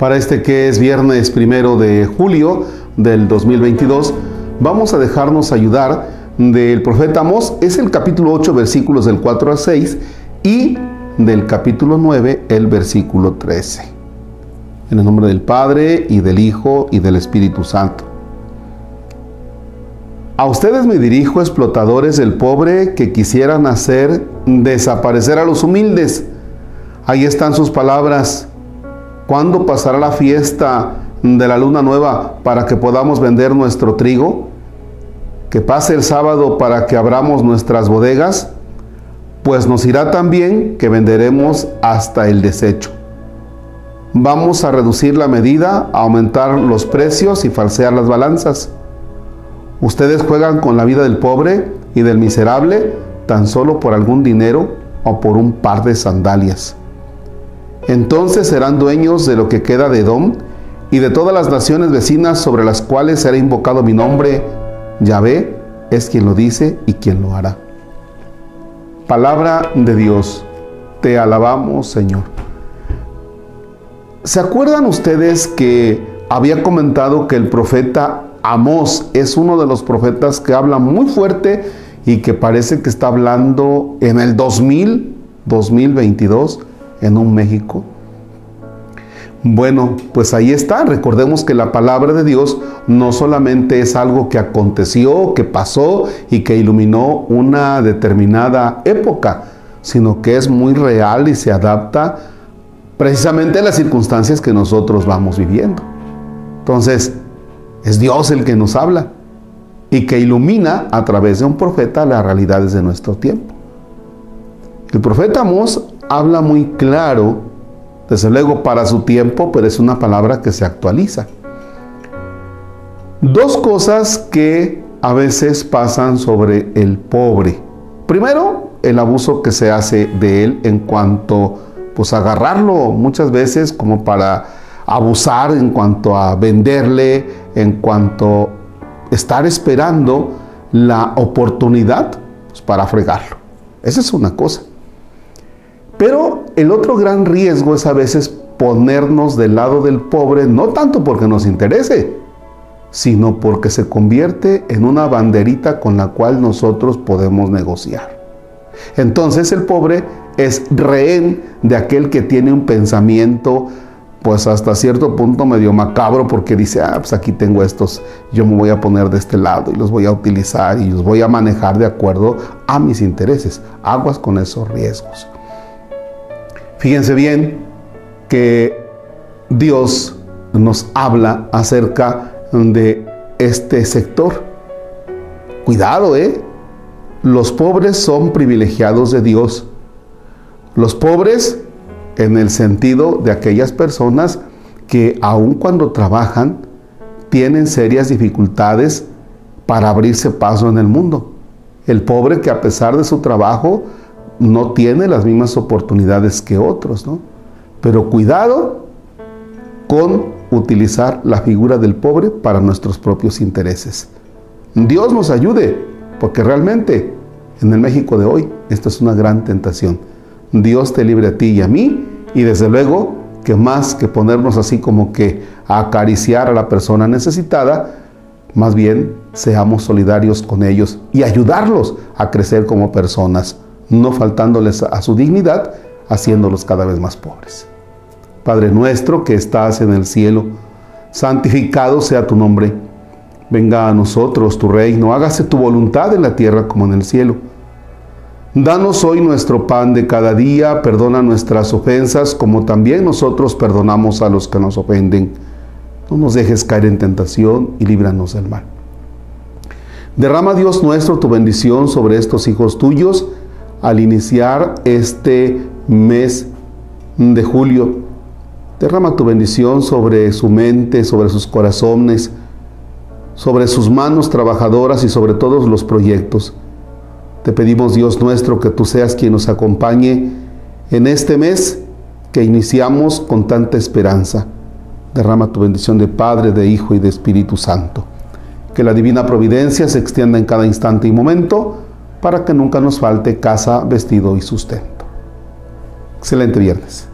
Para este que es viernes primero de julio del 2022, vamos a dejarnos ayudar del profeta Amós. Es el capítulo 8, versículos del 4 al 6 y del capítulo 9, el versículo 13. En el nombre del Padre y del Hijo y del Espíritu Santo. A ustedes me dirijo, explotadores del pobre que quisieran hacer desaparecer a los humildes. Ahí están sus palabras. ¿Cuándo pasará la fiesta de la luna nueva para que podamos vender nuestro trigo? Que pase el sábado para que abramos nuestras bodegas, pues nos irá tan bien que venderemos hasta el desecho. Vamos a reducir la medida, aumentar los precios y falsear las balanzas. Ustedes juegan con la vida del pobre y del miserable tan solo por algún dinero o por un par de sandalias. Entonces serán dueños de lo que queda de Edom y de todas las naciones vecinas sobre las cuales será invocado mi nombre. Yahvé es quien lo dice y quien lo hará. Palabra de Dios, te alabamos Señor. ¿Se acuerdan ustedes que había comentado que el profeta Amós es uno de los profetas que habla muy fuerte y que parece que está hablando en el 2000, 2022? en un México? Bueno, pues ahí está. Recordemos que la palabra de Dios no solamente es algo que aconteció, que pasó y que iluminó una determinada época, sino que es muy real y se adapta precisamente a las circunstancias que nosotros vamos viviendo. Entonces, es Dios el que nos habla y que ilumina a través de un profeta las realidades de nuestro tiempo. El profeta Amós habla muy claro, desde luego para su tiempo, pero es una palabra que se actualiza. Dos cosas que a veces pasan sobre el pobre. Primero, el abuso que se hace de él en cuanto pues agarrarlo muchas veces como para abusar en cuanto a venderle, en cuanto a estar esperando la oportunidad pues, para fregarlo. Esa es una cosa. Pero el otro gran riesgo es a veces ponernos del lado del pobre, no tanto porque nos interese, sino porque se convierte en una banderita con la cual nosotros podemos negociar. Entonces el pobre es rehén de aquel que tiene un pensamiento pues hasta cierto punto medio macabro porque dice, ah, pues aquí tengo estos, yo me voy a poner de este lado y los voy a utilizar y los voy a manejar de acuerdo a mis intereses. Aguas con esos riesgos. Fíjense bien que Dios nos habla acerca de este sector. Cuidado, ¿eh? Los pobres son privilegiados de Dios. Los pobres en el sentido de aquellas personas que aun cuando trabajan tienen serias dificultades para abrirse paso en el mundo. El pobre que a pesar de su trabajo no tiene las mismas oportunidades que otros, ¿no? Pero cuidado con utilizar la figura del pobre para nuestros propios intereses. Dios nos ayude, porque realmente en el México de hoy esto es una gran tentación. Dios te libre a ti y a mí, y desde luego que más que ponernos así como que a acariciar a la persona necesitada, más bien seamos solidarios con ellos y ayudarlos a crecer como personas no faltándoles a su dignidad, haciéndolos cada vez más pobres. Padre nuestro que estás en el cielo, santificado sea tu nombre. Venga a nosotros tu reino, hágase tu voluntad en la tierra como en el cielo. Danos hoy nuestro pan de cada día, perdona nuestras ofensas como también nosotros perdonamos a los que nos ofenden. No nos dejes caer en tentación y líbranos del mal. Derrama Dios nuestro tu bendición sobre estos hijos tuyos al iniciar este mes de julio. Derrama tu bendición sobre su mente, sobre sus corazones, sobre sus manos trabajadoras y sobre todos los proyectos. Te pedimos, Dios nuestro, que tú seas quien nos acompañe en este mes que iniciamos con tanta esperanza. Derrama tu bendición de Padre, de Hijo y de Espíritu Santo. Que la divina providencia se extienda en cada instante y momento para que nunca nos falte casa, vestido y sustento. Excelente viernes.